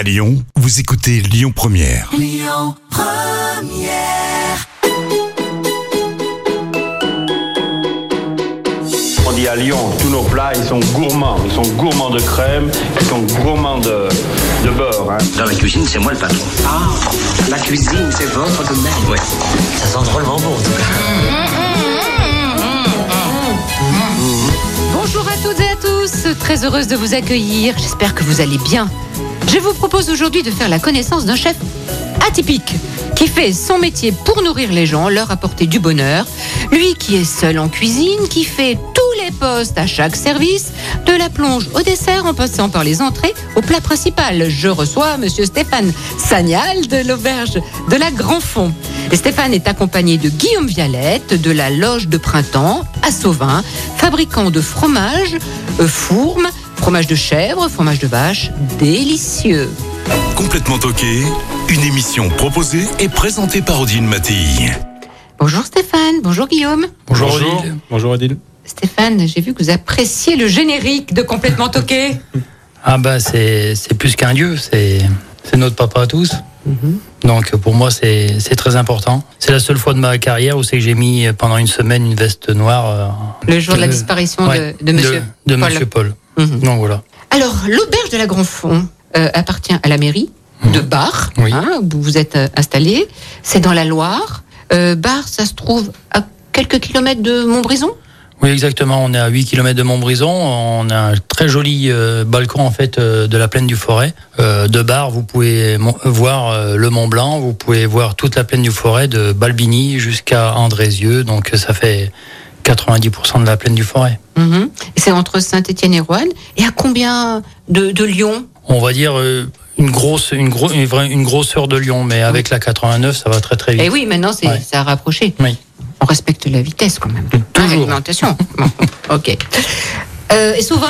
À Lyon, vous écoutez Lyon Première. On dit à Lyon, tous nos plats, ils sont gourmands. Ils sont gourmands de crème, ils sont gourmands de, de beurre. hein. Dans la cuisine, c'est moi le patron. Ah, la cuisine, c'est votre domaine. Oui. Ça sent drôlement bon, en tout cas. Bonjour à toutes et à tous, très heureuse de vous accueillir, j'espère que vous allez bien. Je vous propose aujourd'hui de faire la connaissance d'un chef atypique qui fait son métier pour nourrir les gens, leur apporter du bonheur. Lui qui est seul en cuisine, qui fait tous les postes à chaque service, de la plonge au dessert en passant par les entrées au plat principal. Je reçois monsieur Stéphane Sagnal de l'auberge de la Grand Fond. Stéphane est accompagné de Guillaume Vialette de la Loge de Printemps à Sauvin, fabricant de fromage, euh, fourme, fromage de chèvre, fromage de vache, délicieux. Complètement toqué, une émission proposée et présentée par Odile Mattei. Bonjour Stéphane, bonjour Guillaume. Bonjour, Odile. Bonjour Odile. Stéphane, j'ai vu que vous appréciez le générique de Complètement Toqué. Ah bah c'est c'est plus qu'un dieu, c'est c'est notre papa à tous. Donc pour moi c'est c'est très important. C'est la seule fois de ma carrière où c'est que j'ai mis pendant une semaine une veste noire. euh, Le jour de la disparition ouais, de, de monsieur de, Paul. Monsieur Paul. Mhm. Donc voilà. Alors, l'auberge de la Grand Fond euh, appartient à la mairie de Bar, Oui. hein, où vous êtes euh, installé. C'est dans la Loire. Euh, Bar, ça se trouve à quelques kilomètres de Montbrison? Oui exactement. On est à 8 km de Montbrison. On a un très joli euh, balcon en fait euh, de la plaine du Forêt. Euh, de Bar, vous pouvez voir le Mont Blanc. Vous pouvez voir toute la plaine du Forêt de Balbini jusqu'à Andrézieux. Donc ça fait 90% de la plaine du Forêt. Mhm. Et C'est entre Saint-Étienne et Roanne. Et à combien de, de Lyon? On va dire euh, une grosse une gros une, vraie- une grosse heure de Lyon mais avec la 89 ça va très très vite Eh oui, maintenant, c'est Ouais. ça a rapproché. Oui. On respecte la vitesse quand même. Toujours. Hein, L'alimentation. Bon, ok. Euh, et Sauvin?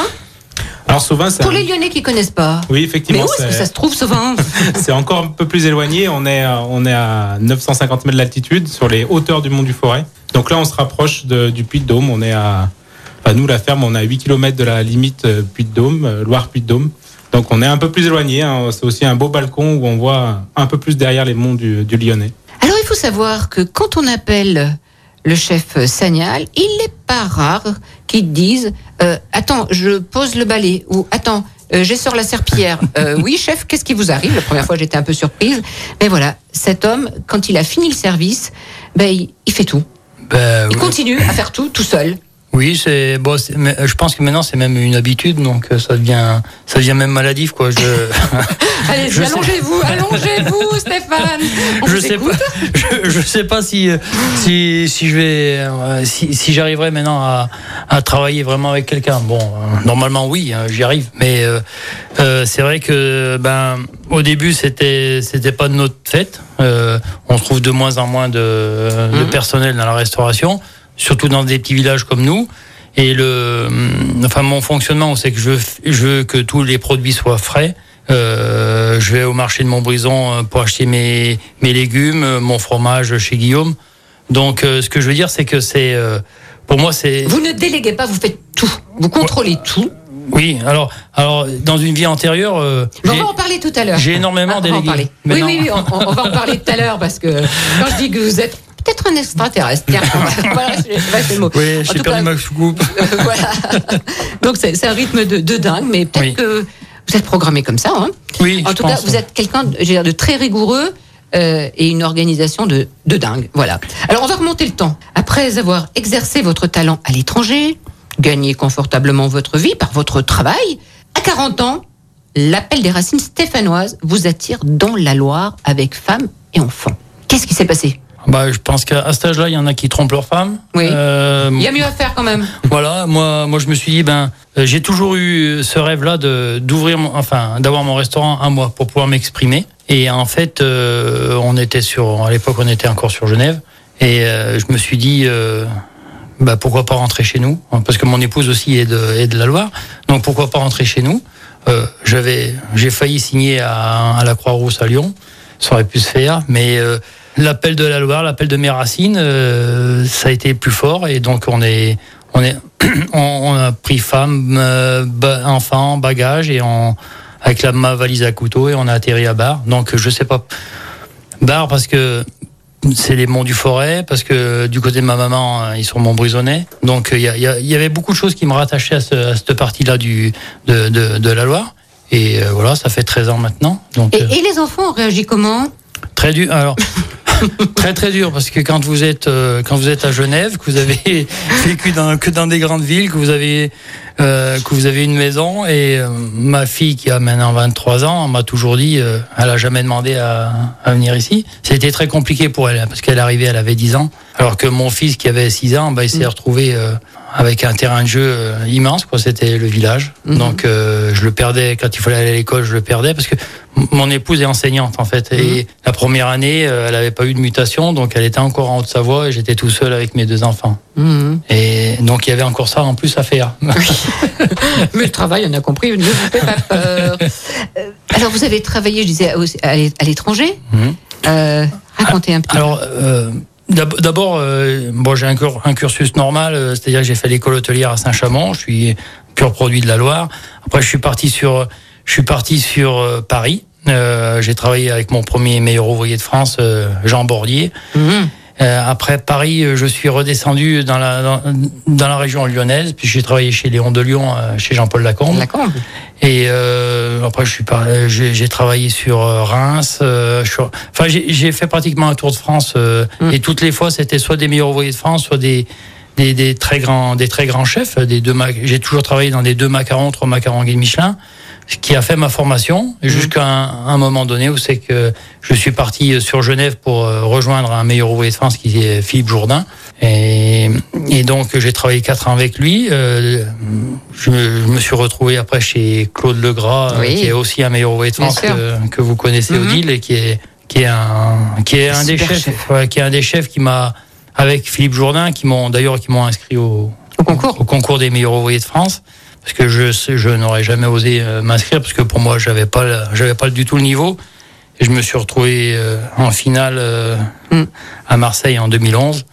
Alors souvent, c'est Pour un- les Lyonnais qui connaissent pas. oui Mais effectivement, où est-ce que c'est- ça se trouve, Sauvin? C'est encore un peu plus éloigné. On est à- on est à 950 mètres d'altitude sur les hauteurs du mont du Forêt. Donc là, on se rapproche de- du Puy de Dôme. On est à enfin nous la ferme, on est à 8 km de la limite euh, Puy de Dôme, euh, Loire Puy de Dôme. Donc on est un peu plus éloigné. hein. C'est aussi un beau balcon où on voit un peu plus derrière les monts du, du Lyonnais. Alors, il faut savoir que quand on appelle le chef Sagnal, il n'est pas rare qu'ils disent euh, Attends, je pose le balai ou Attends, euh, la serpillière. Euh, oui, chef, qu'est-ce qui vous arrive? La première fois, j'étais un peu surprise. Mais voilà, cet homme, quand il a fini le service, ben, il, il fait tout. Ben, Il continue à faire tout tout seul. Oui c'est bon mais je pense que maintenant c'est même une habitude donc euh, ça devient ça devient même maladif quoi je Allez, allongez-vous, allongez-vous, Stéphane. On je vous sais écoute. pas je, je sais pas si euh, si si je vais euh, si, si j'arriverai maintenant à, à travailler vraiment avec quelqu'un bon euh, normalement oui hein, j'y arrive mais euh, euh, c'est vrai que ben au début c'était c'était pas de notre fête Euh, on trouve de moins en moins de, de Mhm. personnel dans la restauration surtout dans des petits villages comme nous et le hum, enfin mon fonctionnement c'est que je veux, je veux que tous les produits soient frais euh, je vais au marché de Montbrison euh, pour acheter mes, mes légumes, euh, mon fromage chez Guillaume. Donc, euh, ce que je veux dire, c'est que c'est, euh, pour moi, c'est, Vous ne déléguez pas, vous faites tout. Vous contrôlez tout. oui. Alors, alors, dans une vie antérieure, euh, on va en parler tout à l'heure. j'ai énormément Ah, on va en délégué. parler. Oui, oui, oui, on, on va en parler tout à l'heure parce que quand je dis que vous êtes peut-être un extraterrestre, tiens, voilà, c'est le mot. oui, En j'ai tout perdu cas, ma soucoupe. euh, voilà. Donc c'est un rythme de, de dingue, mais peut-être Oui. que vous êtes programmé comme ça. Hein. Oui, En je tout cas, vous êtes quelqu'un de très rigoureux euh, et une organisation de, de dingue. Voilà. Alors, on va remonter le temps. Après avoir exercé votre talent à l'étranger, gagné confortablement votre vie par votre travail, à 40 ans, l'appel des racines stéphanoises vous attire dans la Loire avec femmes et enfants. Qu'est-ce qui s'est passé? Bah, je pense qu'à cet âge-là, il y en a qui trompent leur femme. Oui. Euh, Il y a mieux à faire quand même. Voilà, moi, moi, je me suis dit, ben, euh, j'ai toujours eu ce rêve-là de d'ouvrir, enfin, d'avoir mon restaurant à moi pour pouvoir m'exprimer. Et en fait, euh, on était sur, à l'époque, on était encore sur Genève, et euh, je me suis dit, euh, bah, pourquoi pas rentrer chez nous, parce que mon épouse aussi est de, est de la Loire, donc pourquoi pas rentrer chez nous? Euh, j'avais, j'ai failli signer à, à la Croix-Rousse à Lyon, ça aurait pu se faire, mais euh, l'appel de la Loire, l'appel de mes racines, euh, ça a été plus fort, et donc on est, on est, on, a pris femme, euh, ba- enfants, bagages, et on, avec la, ma valise à couteau et on a atterri à Bar. Donc je sais pas. Bar parce que c'est les monts du Forêt, parce que du côté de ma maman, euh, ils sont Montbrison. Donc il y, avait beaucoup de choses qui me rattachaient à, ce- à cette partie-là du de, de, de la Loire. Et euh, voilà, ça fait 13 ans maintenant. Donc Et, euh, et les enfants ont réagi comment? Très dur. Alors très très dur parce que quand vous êtes euh, quand vous êtes à Genève, que vous avez vécu dans, que dans des grandes villes, que vous avez euh, que vous avez une maison et euh, ma fille qui a maintenant 23 ans m'a toujours dit euh, elle a jamais demandé à, à venir ici. C'était très compliqué pour elle parce qu'elle est arrivée, elle avait 10 ans alors que mon fils qui avait 6 ans, bah, il s'est retrouvé euh, avec un terrain de jeu euh, immense quoi, c'était le village. Donc euh, je le perdais quand il fallait aller à l'école, je le perdais parce que mon épouse est enseignante en fait et la première année, euh, elle n'avait pas eu de mutation donc elle était encore en Haute-Savoie et j'étais tout seul avec mes deux enfants. Mhm. Et donc il y avait encore ça en plus à faire. Mais le travail, on a compris, ne vous faites pas peur. Euh, alors, vous avez travaillé, je disais, à l'é- à l'étranger. Mhm. Euh, racontez un petit Alors, euh, d'ab- d'abord, euh, bon, j'ai un, cur- un cursus normal, euh, c'est-à-dire que j'ai fait l'école hôtelière à Saint-Chamond, je suis pur produit de la Loire. Après, je suis parti sur, je suis parti sur euh, Paris. Euh, j'ai travaillé avec mon premier meilleur ouvrier de France, Jean Bordier. peu. Euh, après Paris, euh, je suis redescendu dans la dans, dans la région lyonnaise, puis j'ai travaillé chez Léon de Lyon, euh, chez Jean-Paul Lacombe. La combe. Et euh, après, je suis j'ai j'ai travaillé sur Reims. euh, sur- enfin, j'ai j'ai fait pratiquement un tour de France. euh, Mm. Et toutes les fois, c'était soit des meilleurs ouvriers de France, soit des des, des très grands des très grands chefs. Des deux j'ai toujours travaillé dans des deux macarons, trois macarons guide Michelin, qui a fait ma formation Mm. jusqu'à un, un moment donné où c'est que je suis parti sur Genève pour euh, rejoindre un meilleur ouvrier de France qui est Philippe Jourdain. Et, et donc j'ai travaillé quatre ans avec lui. Euh, je, me- je me suis retrouvé après chez Claude Legras, euh, Oui. qui est aussi un meilleur ouvrier de France que, que vous connaissez Mhm. Odile et qui est qui est un qui est un des chefs, chef. ouais, qui est un des chefs qui m'a avec Philippe Jourdain qui m'ont d'ailleurs qui m'ont inscrit au, Au concours. au concours des meilleurs ouvriers de France parce que je sais- je n'aurais jamais osé euh, m'inscrire parce que pour moi j'avais pas j'avais pas du tout le niveau et je me suis retrouvé euh, en finale euh, à Marseille en 2011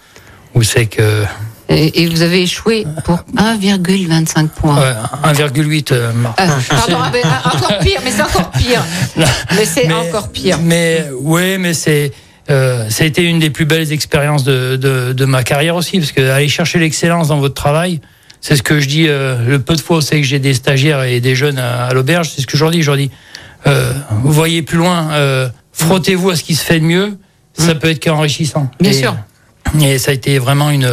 où c'est que Et, et vous avez échoué pour 1,25 points. ouais, 1,8 euh, Ah, pardon, ah, ben, ah, encore pire, mais c'est encore pire. Mais c'est Mais- encore pire. Mais ouais, mais c'est euh, ça a été une des plus belles expériences de, de, de ma carrière aussi, parce que aller chercher l'excellence dans votre travail, c'est ce que je dis. euh, le peu de fois où c'est que j'ai des stagiaires et des jeunes à, à l'auberge, c'est ce que je leur dis. Je leur dis, euh, vous voyez plus loin, euh, frottez-vous à ce qui se fait de mieux. Ça peut être qu'enrichissant. Bien Et- sûr. Et ça a été vraiment une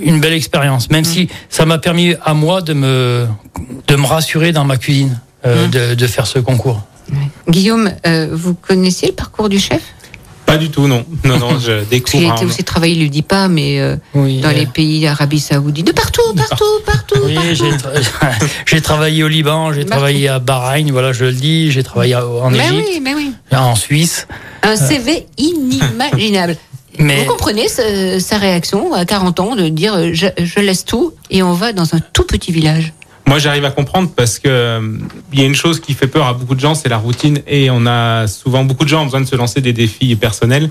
une belle expérience, même si ça m'a permis à moi de me de me rassurer dans ma cuisine, Mm. de, de faire ce concours. Guillaume, vous connaissiez le parcours du chef? Pas du tout, non. Non, non, je découvre. était un- aussi travaillé, il ne le dit pas, mais euh, Oui. dans euh, les pays d'Arabie Saoudite, de partout, partout, partout. Oui, partout. j'ai tra- j'ai travaillé au Liban, j'ai travaillé à Bahreïn, voilà, je le dis, j'ai travaillé en Mais Égypte, oui, mais oui. en Suisse. Un CV inimaginable. Mais Vous comprenez ce- sa réaction à 40 ans de dire euh, je, je laisse tout et on va dans un tout petit village? Moi, j'arrive à comprendre parce que euh, il y a une chose qui fait peur à beaucoup de gens, c'est la routine. Et on a souvent beaucoup de gens ont besoin de se lancer des défis personnels.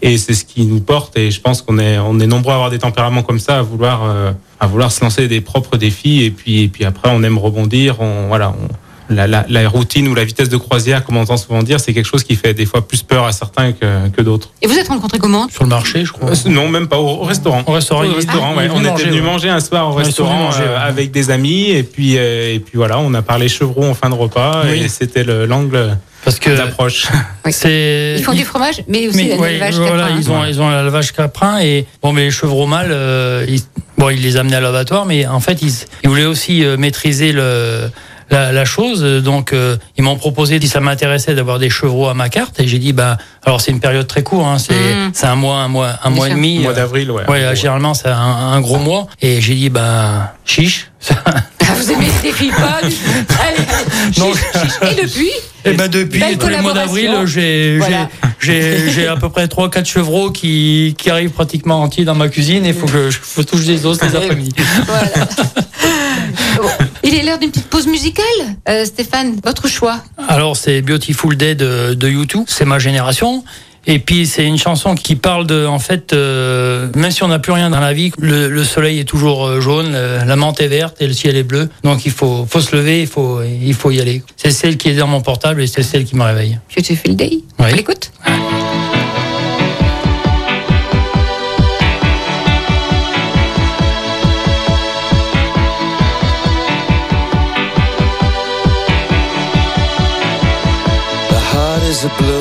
Et c'est ce qui nous porte. Et je pense qu'on est, on est nombreux à avoir des tempéraments comme ça, à vouloir, euh, à vouloir se lancer des propres défis. Et puis, et puis après, on aime rebondir. On, voilà, on- la, la, la routine ou la vitesse de croisière, comme on entend souvent dire, c'est quelque chose qui fait des fois plus peur à certains que, que d'autres. Et vous êtes rencontrés comment sur le marché, je crois. Euh, Non, même pas au, au restaurant. Au restaurant, Au ah, ouais. On venu était manger, venu ouais. manger un soir au restaurant manger, euh, ouais. avec des amis et puis euh, et puis voilà, on a parlé chevrons en fin de repas Oui. et c'était le- l'angle Parce que d'approche. Oui. Ils font du fromage, mais aussi mais, un ouais, élevage voilà, caprin. ils ont ils ont l'élevage caprin et bon mais les chevreaux mâles euh, ils, bon ils les amenaient à l'abattoir mais en fait ils, ils voulaient aussi euh, maîtriser le la, la chose donc euh, ils m'ont proposé si ça m'intéressait d'avoir des chevreaux à ma carte et j'ai dit bah alors c'est une période très courte hein, c'est Mm. c'est un mois un mois un Bien mois et demi Au mois euh, d'avril, ouais. Ouais, généralement c'est un, un gros mois. Et j'ai dit ben chiche. Ah, vous aimez ce défi pas. Et depuis Et ben depuis, Belle tous les mois d'avril, j'ai Voilà. j'ai j'ai j'ai à peu près trois quatre chevreaux qui qui arrivent pratiquement entiers dans ma cuisine. Et il faut que je faut toucher des os les après-midi. Voilà. Il est l'heure d'une petite pause musicale. Euh, Stéphane, votre choix Alors c'est Beautiful Day de, de YouTube, c'est ma génération. Et puis c'est une chanson qui parle de, en fait, euh, même si on n'a plus rien dans la vie, le, le soleil est toujours euh, jaune, la menthe est verte et le ciel est bleu. Donc il faut, faut se lever, il faut, il faut y aller. C'est celle qui est dans mon portable et c'est celle qui me réveille. Beautiful Day. Oui. On l'écoute It's a blue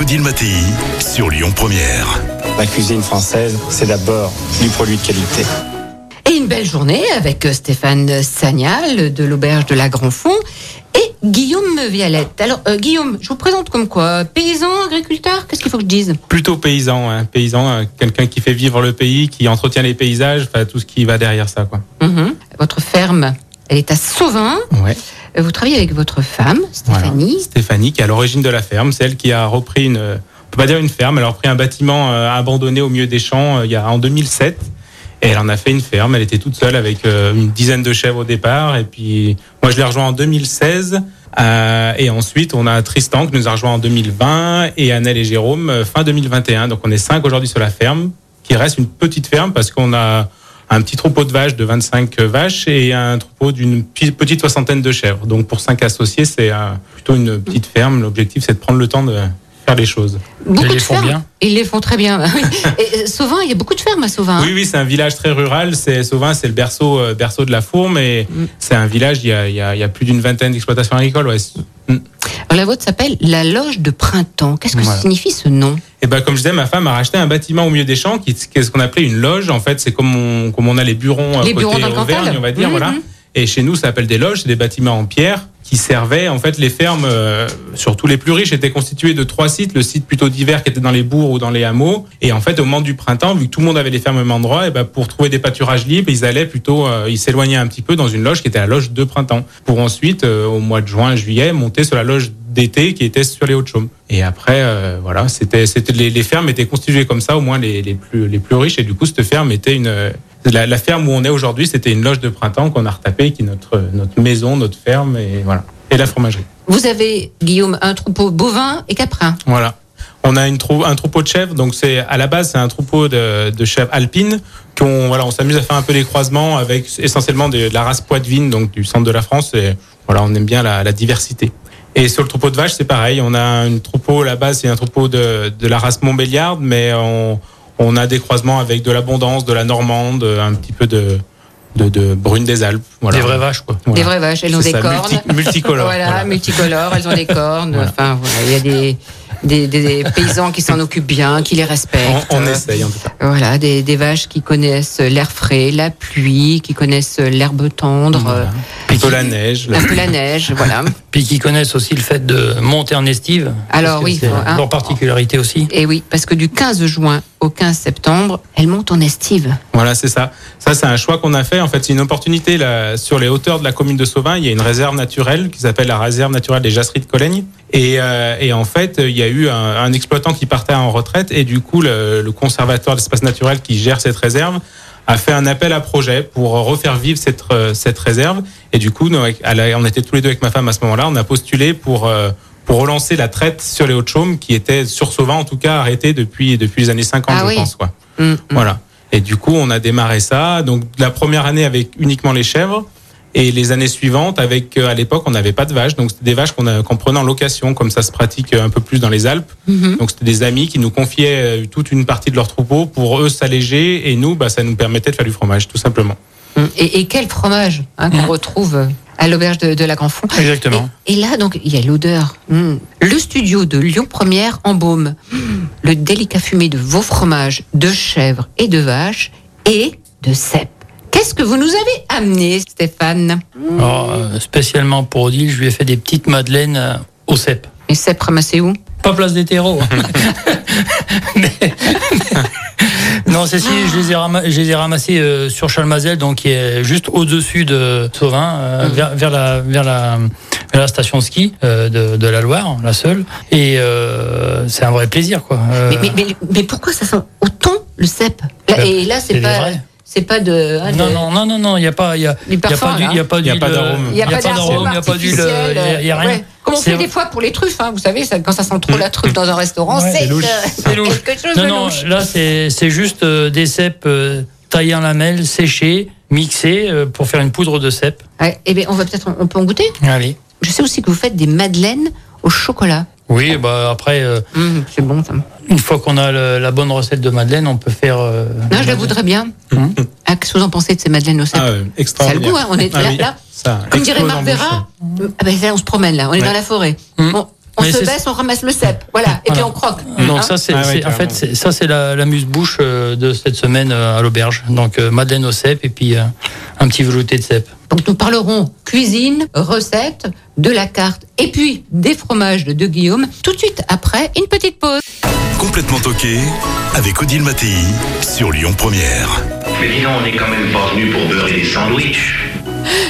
Odile Mattei sur Lyon Première. La cuisine française, c'est d'abord du produit de qualité. Et une belle journée avec euh, Stéphane Sagnal de l'Auberge de la Grand-Fond et Guillaume Vialette. Alors, euh, Guillaume, je vous présente comme quoi? Paysan, agriculteur? Qu'est-ce qu'il faut que je dise? Plutôt paysan, hein. paysan, euh, quelqu'un qui fait vivre le pays, qui entretient les paysages, enfin tout ce qui va derrière ça, quoi. Mhm. Votre ferme, elle est à Sauvin. Ouais. Vous travaillez avec votre femme. Stéphanie. Stéphanie, qui est à l'origine de la ferme, c'est elle qui a repris une, on peut pas dire une ferme, elle a repris un bâtiment euh, abandonné au milieu des champs euh, il y a en 2007. Et elle en a fait une ferme. Elle était toute seule avec euh, une dizaine de chèvres au départ. Et puis moi, je l'ai rejoint en 2016. Euh, et ensuite, on a Tristan qui nous a rejoint en 2020 et Annelle et Jérôme fin 2021. Donc on est cinq aujourd'hui sur la ferme qui reste une petite ferme parce qu'on a un petit troupeau de vaches de 25 vaches et un troupeau d'une petite soixantaine de chèvres. Donc pour cinq associés, c'est euh, plutôt une petite ferme. L'objectif, c'est de prendre le temps de faire les choses. Beaucoup les font fermes. bien Ils les font très bien. oui. Et euh, Sauvin, il y a beaucoup de fermes à Sauvin. hein. Oui, oui, c'est un village très rural. C'est Sauvin, c'est le berceau, euh, berceau de la Fourme et Mm. c'est un village. Il y a, il y a, il y a plus d'une vingtaine d'exploitations agricoles. Ouais. Alors, la vôtre s'appelle la Loge de Printemps. Qu'est-ce que Voilà. signifie ce nom? Et ben comme je disais, ma femme a racheté un bâtiment au milieu des champs qui, qui est ce qu'on appelait une loge. En fait, c'est comme on, comme on a les burons euh, Les côté burons dans le Auvergne, Cantal. on va dire, Mhm. voilà. Et chez nous, ça s'appelle des loges, c'est des bâtiments en pierre qui servaient en fait les fermes, euh, surtout les plus riches, étaient constitués de trois sites. Le site plutôt d'hiver qui était dans les bourgs ou dans les hameaux. Et en fait, au moment du printemps, vu que tout le monde avait les fermes au même endroit, et ben pour trouver des pâturages libres, ils allaient plutôt, euh, ils s'éloignaient un petit peu dans une loge qui était la loge de printemps, pour ensuite, euh, au mois de juin, juillet, monter sur la loge d'été qui était sur les Hauts-de-Chaume. Et après, euh, voilà, c'était, c'était les, les fermes étaient constituées comme ça, au moins les, les plus les plus riches. Et du coup, cette ferme était une la, la ferme où on est aujourd'hui, c'était une loge de printemps qu'on a retapée, qui est notre notre maison, notre ferme, et voilà, et la fromagerie. Vous avez, Guillaume, un troupeau bovin et caprin. Voilà. On a une trou- un troupeau de chèvres, donc c'est à la base c'est un troupeau de, de chèvres alpines qu'on voilà on s'amuse à faire un peu les croisements avec essentiellement de, de la race poitevine donc du centre de la France et voilà on aime bien la, la diversité. Et sur le troupeau de vaches c'est pareil, on a un troupeau à la base c'est un troupeau de, de la race Montbéliarde mais on, on a des croisements avec de l'abondance, de la normande, un petit peu de de, de brune des Alpes. Voilà. Des vraies vaches, quoi. Voilà. Des vraies vaches, elles ont des ça, cornes. multi- multicolores. Voilà, voilà. multicolores, elles ont des cornes. Voilà. Enfin, voilà, il y a des, des, des paysans qui s'en occupent bien, qui les respectent. On, on essaye en tout cas. Voilà, des, des vaches qui connaissent l'air frais, la pluie, qui connaissent l'herbe tendre, Voilà. euh, Un peu la neige. un peu la neige, voilà. Puis qui connaissent aussi le fait de monter en estive. Alors oui, c'est hein. leur particularité aussi. Et oui, parce que du 15 juin au 15 septembre, elle monte en estive. Voilà, c'est ça. Ça, c'est un choix qu'on a fait. En fait, c'est une opportunité là, sur les hauteurs de la commune de Sauvin. Il y a une réserve naturelle qui s'appelle la réserve naturelle des Jasseries de Colaigne. Et, euh, et en fait, il y a eu un, un exploitant qui partait en retraite et du coup, le, le conservateur d'espace naturel qui gère cette réserve a fait un appel à projet pour refaire vivre cette, euh, cette réserve. Et du coup, nous, on était tous les deux avec ma femme à ce moment-là. On a postulé pour euh, pour relancer la traite sur les Hauts-de-Chaume qui était sur Sauvin en tout cas arrêtée depuis depuis les années 50, Ah je oui. pense quoi. Mm, mm. Voilà. Et du coup, on a démarré ça. Donc, la première année avec uniquement les chèvres. Et les années suivantes, avec euh, à l'époque, on n'avait pas de vaches, donc c'était des vaches qu'on prenait en location, comme ça se pratique euh, un peu plus dans les Alpes. Mhm. Donc c'était des amis qui nous confiaient euh, toute une partie de leur troupeau pour eux s'alléger, et nous, bah, ça nous permettait de faire du fromage, tout simplement. Mm. Et, et quel fromage hein, qu'on retrouve à l'auberge de, de la Grand Fond. Exactement. Et, et là, donc, il y a l'odeur. Mm. Le studio de Lyon Première en baume. Mm. Le délicat fumé de vos fromages de chèvre et de vache et de cèpe. Qu'est-ce que vous nous avez amené, Stéphane? Alors, euh, spécialement pour Odile, je lui ai fait des petites madeleines euh, au cèpe. Les cèpes ramassés où? Pas place des terreaux. Mais- non, c'est si, je les ai, rama- je les ai ramassés euh, sur Chalmazel, donc qui est juste au-dessus de Sauvin, euh, Mhm. vers, vers la, vers, la, vers la station ski euh, de, de la Loire, la seule. Et euh, c'est un vrai plaisir, quoi. Euh, mais, mais, mais, mais pourquoi ça sent autant le cèpe Là- Et là, c'est pas, vrais. c'est pas de. non, de- non, non, non, non, il n'y a pas, il y a, y pas d'arôme. Il n'y a, pas d'arôme il y a pas d'huile, artificiel, il y a- il y a rien. ouais. Comme on C'est- fait des fois pour les truffes, hein, vous savez, ça- quand ça sent trop la truffe dans un restaurant, Ouais, c'est c'est louche. euh, quelque chose Non, de non, louche. là, c'est juste euh, des cèpes euh, taillés en lamelles, séchés, mixés euh, pour faire une poudre de cèpe. Ouais, eh bien, on va peut-être, on peut en goûter? Allez. Je sais aussi que vous faites des madeleines au chocolat. Oui, bah après, euh, Hum, c'est bon ça. une fois qu'on a le- la bonne recette de madeleine, on peut faire. euh, Non, je la voudrais bien. Hum. Ah, Qu'est-ce que vous en pensez de ces madeleines au cèpe? Ah, euh, Ça a le goût, hein, on est Ah là, oui, là. Ça Comme dirait Marc. Vera, ah ben, là, on se promène là, on est Ouais. dans la forêt. Hum. On, on Mais se baisse, on ramasse le cèpe, voilà, et puis on croque. Donc Hein ça, c'est Ah ouais, c'est- en fait, ça c'est la, la muse-bouche euh, de cette semaine euh, à l'auberge. Donc euh, madeleine au cèpe et puis euh, un petit velouté de cèpe. Donc nous parlerons cuisine, recettes, de la carte, et puis des fromages de, de Guillaume, tout de suite après une petite pause. Complètement toqué avec Odile Mattei sur Lyon Première. Mais dis donc, on n'est quand même pas venu pour beurrer des sandwichs.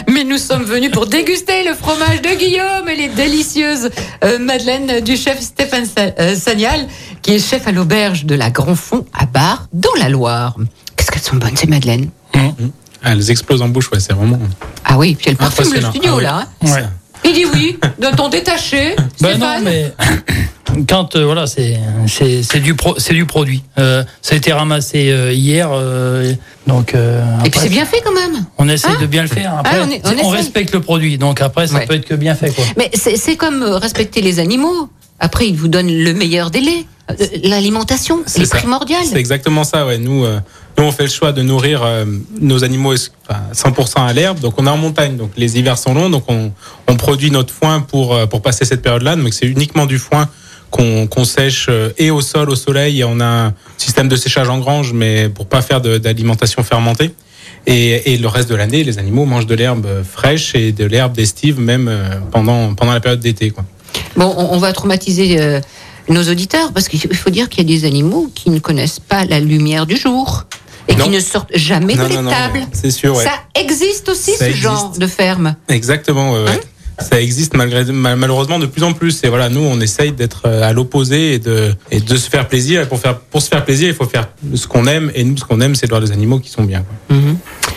Mais nous sommes venus pour déguster le fromage de Guillaume et les délicieuses euh, madeleines du chef Stéphane euh, Sagnal, qui est chef à l'auberge de la Grand Fond à Bar, dans la Loire. Qu'est-ce qu'elles sont bonnes ces madeleines Ah, elles explosent en bouche, ouais, c'est vraiment. Ah oui, puis elle parfume le studio Ah oui. là. hein. Ouais. Il dit oui, d'un ton détaché. Ben non, Stéphane mais quand euh, voilà, c'est c'est c'est du pro, c'est du produit. Euh, ça a été ramassé euh, hier, euh, donc. euh, Et puis après, c'est bien fait quand même. On essaie Hein de bien le faire. Après, Ah, on est- on respecte le produit, donc après ça Ouais. peut être que bien fait quoi. Mais c'est c'est comme euh, respecter les animaux. Après, ils vous donnent le meilleur délai. L'alimentation, C'est primordial. C'est exactement ça, ouais. Nous, euh, nous, on fait le choix de nourrir euh, nos animaux es- enfin, 100% à l'herbe. Donc, on est en montagne. Donc, les hivers sont longs. Donc, on, on produit notre foin pour, euh, pour passer cette période-là. Donc, c'est uniquement du foin qu'on sèche euh, et au sol, au soleil. Et on a un système de séchage en grange, mais pour pas faire d'alimentation fermentée. Et, et le reste de l'année, les animaux mangent de l'herbe fraîche et de l'herbe d'estive, même euh, pendant, pendant la période d'été. Bon, on, va traumatiser euh, nos auditeurs parce qu'il faut- dire qu'il y a des animaux qui ne connaissent pas la lumière du jour et Non. qui ne sortent jamais Non, de l'étable. c'est sûr, ouais. Ça existe aussi Ça ce genre de ferme. Exactement. ouais, ouais. Ça existe malgré mal- malheureusement de plus en plus. Et voilà, nous on essaye d'être euh, à l'opposé et de et de se faire plaisir. Et pour faire pour se faire plaisir, il faut faire ce qu'on aime. Et nous, ce qu'on aime, c'est de voir des animaux qui sont bien. quoi.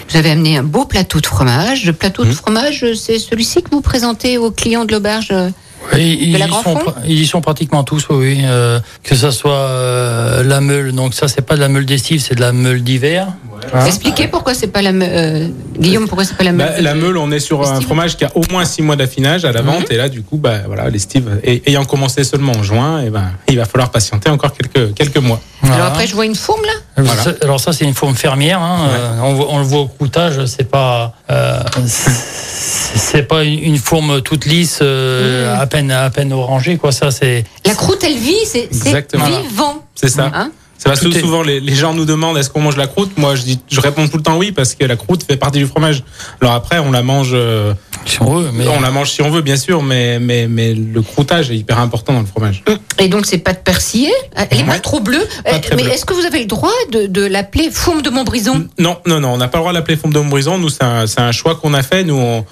Vous avez amené un beau plateau de fromage. Le plateau Mhm. de fromage, c'est celui-ci que vous présentez aux clients de l'auberge. euh, Oui, ils, y sont, ils y sont pratiquement tous, oui. oui. Euh, que ça soit euh, la meule, donc ça c'est pas de la meule d'estive, c'est de la meule d'hiver. Hein Expliquez pourquoi c'est pas la me- euh, Guillaume, pourquoi c'est pas la meule. Bah, la meule, on est sur un fromage qui a au moins six mois d'affinage à la vente. Et là, du coup, bah voilà, les Steve et- ayant commencé seulement en juin, et ben il va falloir patienter encore quelques quelques mois. Alors Voilà. après, je vois une fourme là. Voilà. Ça- Alors ça c'est une forme fermière. Hein. Euh, on, le voit au croûtage, c'est pas euh, c'est pas une, forme toute lisse, euh, à peine à peine orangée quoi. Ça c'est La croûte, elle vit, c'est c'est Exactement. vivant. C'est ça. Hein C'est parce que Tout est- souvent les, les gens nous demandent est-ce qu'on mange la croûte? Moi, je dis, je réponds tout le temps oui parce que la croûte fait partie du fromage. Alors après, on la mange. euh, si on veut, mais On la mange si on veut, bien sûr, mais, mais, mais le croûtage est hyper important dans le fromage. Et donc, c'est pas de persillé. Elle est pas trop bleue. Pas très mais est-ce que vous avez le droit de, de l'appeler fourme de Montbrison? Non, non, non, on n'a pas le droit de l'appeler forme de Montbrison. Nous, c'est un, c'est un choix qu'on a fait. Nous, on,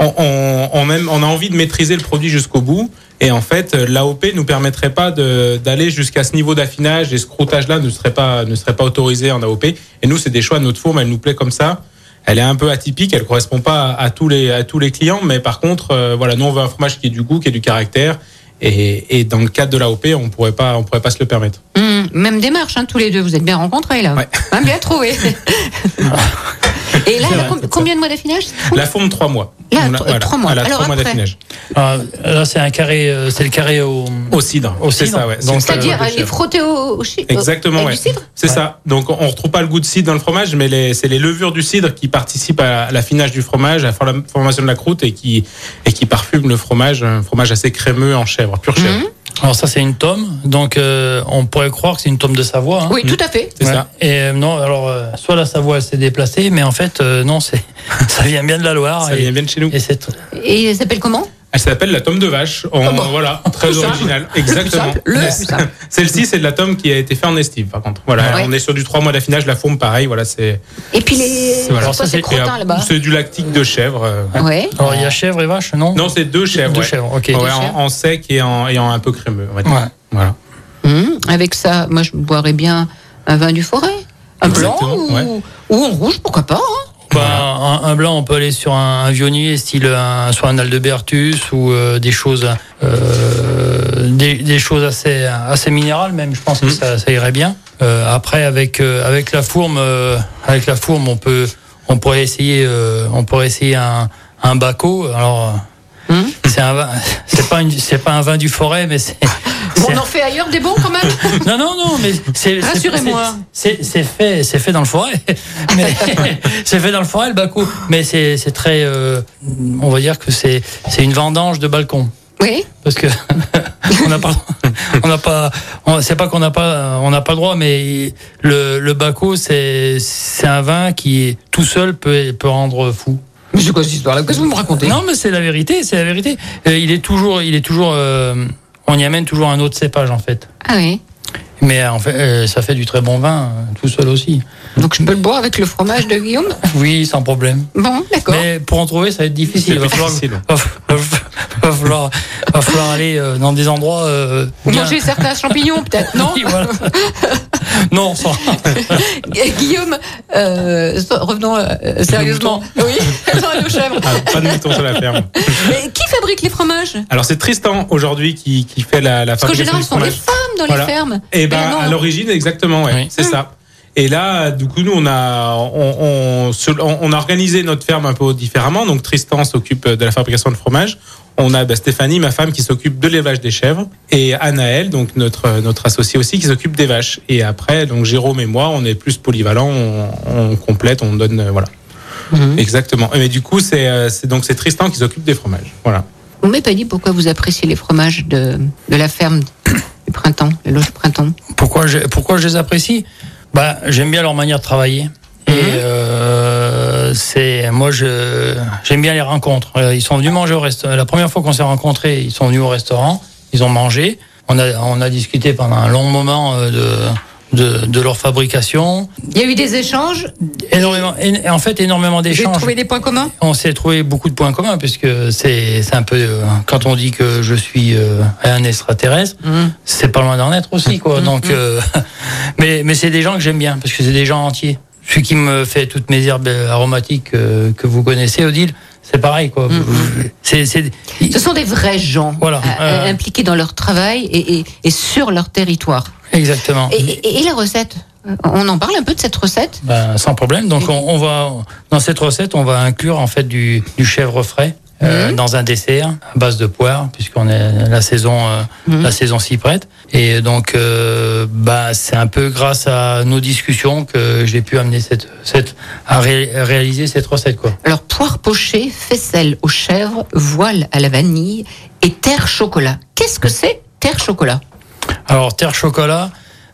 on, on, on aime- on a envie de maîtriser le produit jusqu'au bout. Et en fait, l'AOP nous permettrait pas de- d'aller jusqu'à ce niveau d'affinage et ce croûtage-là ne serait pas ne serait pas autorisé en AOP. Et nous, c'est des choix. Notre fourme, elle nous plaît comme ça. Elle est un peu atypique, elle correspond pas à, à tous les à tous les clients, mais par contre, euh, voilà, nous on veut un fromage qui ait du goût, qui ait du caractère. Et, et dans le cadre de l'AOP, on pourrait pas on pourrait pas se le permettre. Hum, Même démarche, hein, tous les deux. Vous êtes bien rencontrés là. Ouais. Hein, bien trouvé. Et là, vrai, com- combien de mois d'affinage La fourme trois mois. Là, a- mois. Elle a Alors trois mois après d'affinage. ah, là c'est un carré, euh, c'est le carré au. Au cidre. Au c'est cidre. ça, ouais. C'est-à-dire, elle est frottée au, au chi- Exactement, ouais. cidre C'est Ouais. ça. Donc on retrouve pas le goût de cidre dans le fromage, mais les- c'est les levures du cidre qui participent à l'affinage du fromage, à la formation de la croûte et qui et qui parfument le fromage, un fromage assez crémeux en chèvre, pure chèvre. Mhm. Alors ça c'est une tome, donc euh, on pourrait croire que c'est une tome de Savoie. hein. Oui, tout à fait. C'est Ouais. ça. Et euh, non, alors euh, soit la Savoie elle s'est déplacée, mais en fait euh, non, c'est ça vient bien de la Loire. Ça et, vient bien de chez nous. et c'est Et elle s'appelle comment? Elle s'appelle la tome de vache. En- bon. Voilà, très original. Exactement. Celle-ci, c'est de la tome qui a été faite en estive, par contre. Voilà, Ouais. on est sur du 3 mois d'affinage. La fourme, pareil. Voilà, c'est. Et puis les. Voilà. C'est là-bas du lactique de chèvre. euh, Ouais. Alors il y a chèvre et vache, non? Non, c'est deux chèvres. Deux ouais. chèvres, ok. Ouais, Deux en, chèvres. en sec et en, et en un peu crémeux. on va dire. Ouais. Voilà. Hum, Avec ça, moi, je boirais bien un vin du forêt. Un blanc ou, ouais. ou un rouge, pourquoi pas hein Un, un blanc, on peut aller sur un, un vionnier, style un, soit un Aldebertus ou euh, des choses, euh, des, des choses assez, assez minérales même. Je pense que Mhm. ça, ça irait bien. Euh, après, avec euh, avec la fourme, euh, avec la fourme, on peut, on pourrait essayer, euh, on pourrait essayer un un Baco. Alors. Hum C'est un c'est pas une, c'est pas un vin du forêt, mais c'est. On en fait ailleurs des bons quand même non, non, non, mais c'est. Rassurez-moi. C'est fait, c'est fait dans le forêt. Mais c'est fait dans le forêt le Bakou. Mais c'est très, euh, on va dire que c'est c'est une vendange de balcon. Oui. Parce que on n'a pas, on n'a pas, c'est pas qu'on n'a pas, on n'a pas le droit, mais le le Bakou c'est c'est un vin qui tout seul peut peut rendre fou. Mais c'est quoi cette histoire-là Qu'est-ce que vous me racontez Non, mais c'est la vérité, c'est la vérité. Euh, il est toujours, il est toujours, euh, on y amène toujours un autre cépage en fait. Ah oui. Mais euh, en fait, euh, ça fait du très bon vin, euh, tout seul aussi. Donc je peux le boire avec le fromage de Guillaume Oui, sans problème. Bon, d'accord. Mais pour en trouver, ça va être difficile. C'est Va falloir, difficile. va, falloir, va falloir aller euh, dans des endroits. euh, manger certains champignons, peut-être, non Oui, voilà. Non, sans- Guillaume, euh, revenons euh, sérieusement. Oui, nos chèvres. Ah, pas de mouton sur la ferme. Mais qui fabrique les fromages? Alors c'est Tristan aujourd'hui qui, qui fait la, la Parce qu'en fabrication général, ce sont des fromage. femmes dans Voilà. les fermes. Et ben Mais non. à l'origine exactement, ouais, Oui. c'est ça. Et là, du coup, nous on a on a organisé notre ferme un peu différemment. Donc Tristan s'occupe de la fabrication de fromage. On a bah, Stéphanie, ma femme, qui s'occupe de l'élevage des chèvres, et Anaël, donc notre notre associé aussi, qui s'occupe des vaches. Et après, donc Jérôme et moi, on est plus polyvalents, on, on complète, on donne, euh, voilà, Mhm. exactement. Mais du coup, c'est euh, c'est donc c'est Tristan qui s'occupe des fromages, voilà. Vous m'avez pas dit pourquoi vous appréciez les fromages de, de la ferme du printemps, les loges du printemps? Pourquoi je, pourquoi je les apprécie? Bah, J'aime bien leur manière de travailler. Et euh, c'est moi je j'aime bien les rencontres. Euh, Ils sont venus manger au restaurant. La première fois qu'on s'est rencontrés, ils sont venus au restaurant. Ils ont mangé. On a on a discuté pendant un long moment euh, de de, de leur fabrication. Il y a eu des échanges? Énormément. En fait, énormément J'ai d'échanges. trouvé des points communs? On s'est trouvé beaucoup de points communs puisque c'est c'est un peu euh, quand on dit que je suis euh, un extraterrestre, c'est pas loin d'en être aussi quoi. Donc euh, mais mais c'est des gens que j'aime bien parce que c'est des gens entiers. Celui qui me fait toutes mes herbes aromatiques euh, que vous connaissez Odile, c'est pareil quoi. C'est Ce sont des vrais gens Voilà, euh, euh, impliqués dans leur travail et, et, et sur leur territoire. exactement. Et, et, et la recette On en parle un peu de cette recette? Ben, sans problème. Donc, on, on va dans cette recette, on va inclure en fait du, du chèvre frais euh, Mhm. dans un dessert à base de poire, puisqu'on est la saison euh, Mhm. la saison s'y prête. Et donc, euh, bah, c'est un peu grâce à nos discussions que j'ai pu amener cette cette à ré- réaliser cette recette quoi. Alors, poire pochée, faisselle aux chèvres, voile à la vanille et terre chocolat. Qu'est-ce que c'est terre chocolat? Alors, terre chocolat.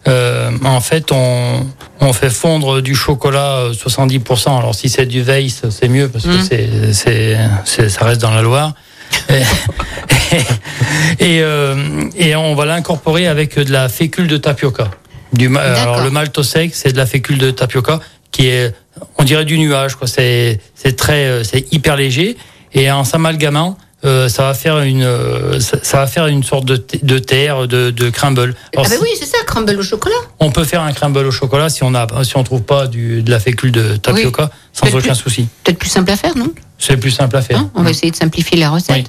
Euh, en fait, on, on fait fondre du chocolat euh, 70%. Alors, si c'est du Weiss, c'est mieux parce que c'est, c'est, c'est- ça reste dans la Loire. Et, et, euh, et on va l'incorporer avec de la fécule de tapioca. Du, ma- D'accord. alors, le malto sec, c'est de la fécule de tapioca qui est, on dirait du nuage. Quoi. C'est, c'est très, euh, c'est hyper léger. Et en s'amalgamant, euh, ça va faire une, euh, ça, ça va faire une sorte de, terre, de, de crumble. Alors, Ah ben oui, c'est ça, crumble au chocolat. on peut faire un crumble au chocolat si on a, si on trouve pas du, de la fécule de tapioca, sans aucun plus- souci. Peut-être plus simple à faire, non? C'est plus simple à faire. Hein? On va essayer de simplifier la recette. Oui.